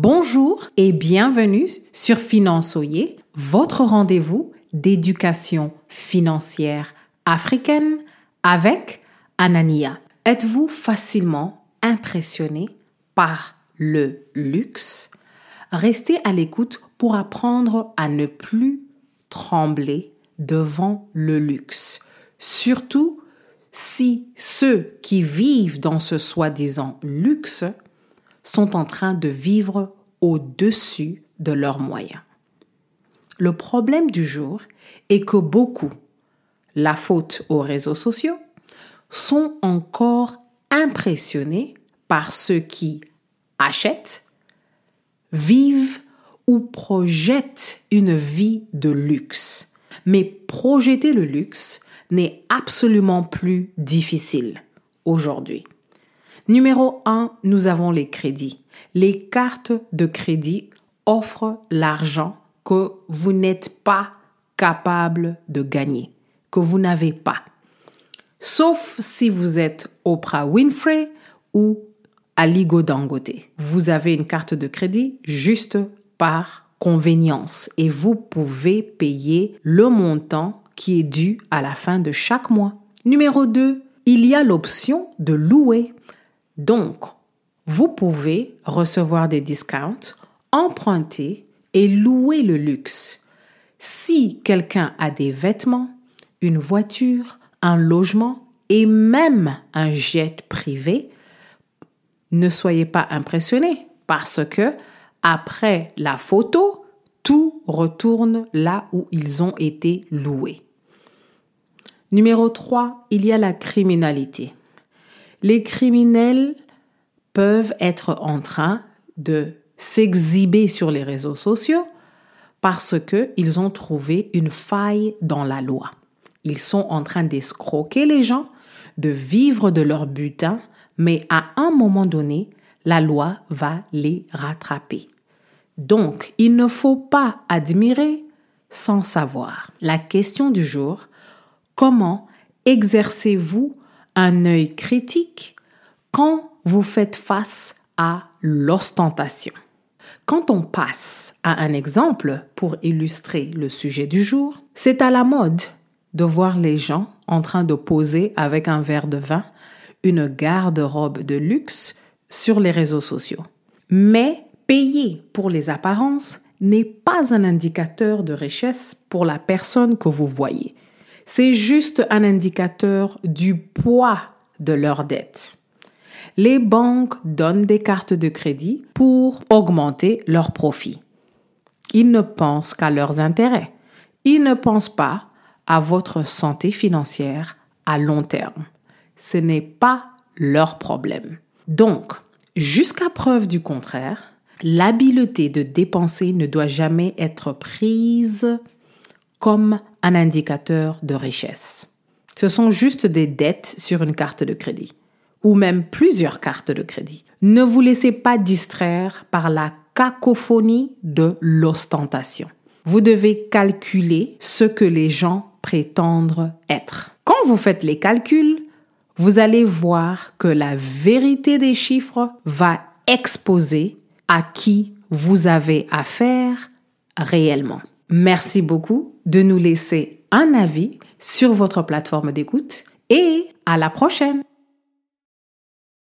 Bonjour et bienvenue sur Finançoyer, votre rendez-vous d'éducation financière africaine avec Anania. Êtes-vous facilement impressionné par le luxe? Restez à l'écoute pour apprendre à ne plus trembler devant le luxe. Surtout si ceux qui vivent dans ce soi-disant luxe sont en train de vivre au-dessus de leurs moyens. Le problème du jour est que beaucoup, la faute aux réseaux sociaux, sont encore impressionnés par ceux qui achètent, vivent ou projettent une vie de luxe. Mais projeter le luxe n'est absolument plus difficile aujourd'hui. Numéro 1, nous avons les crédits. Les cartes de crédit offrent l'argent que vous n'êtes pas capable de gagner, que vous n'avez pas. Sauf si vous êtes Oprah Winfrey ou Aligo Dangote. Vous avez une carte de crédit juste par convenience et vous pouvez payer le montant qui est dû à la fin de chaque mois. Numéro 2, il y a l'option de louer. Donc, vous pouvez recevoir des discounts, emprunter et louer le luxe. Si quelqu'un a des vêtements, une voiture, un logement et même un jet privé, ne soyez pas impressionnés parce que après la photo, tout retourne là où ils ont été loués. Numéro 3, il y a la criminalité. Les criminels peuvent être en train de s'exhiber sur les réseaux sociaux parce qu'ils ont trouvé une faille dans la loi. Ils sont en train d'escroquer les gens, de vivre de leur butin, mais à un moment donné, la loi va les rattraper. Donc, il ne faut pas admirer sans savoir. La question du jour, Comment exercez-vous un œil critique quand vous faites face à l'ostentation Quand on passe à un exemple pour illustrer le sujet du jour, c'est à la mode de voir les gens en train de poser avec un verre de vin une garde-robe de luxe sur les réseaux sociaux. Mais payer pour les apparences n'est pas un indicateur de richesse pour la personne que vous voyez. C'est juste un indicateur du poids de leur dette. Les banques donnent des cartes de crédit pour augmenter leurs profits. Ils ne pensent qu'à leurs intérêts. Ils ne pensent pas à votre santé financière à long terme. Ce n'est pas leur problème. Donc, jusqu'à preuve du contraire, l'habileté de dépenser ne doit jamais être prise comme un indicateur de richesse. Ce sont juste des dettes sur une carte de crédit ou même plusieurs cartes de crédit. Ne vous laissez pas distraire par la cacophonie de l'ostentation. Vous devez calculer ce que les gens prétendent être. Quand vous faites les calculs, vous allez voir que la vérité des chiffres va exposer à qui vous avez affaire réellement. Merci beaucoup de nous laisser un avis sur votre plateforme d'écoute et à la prochaine.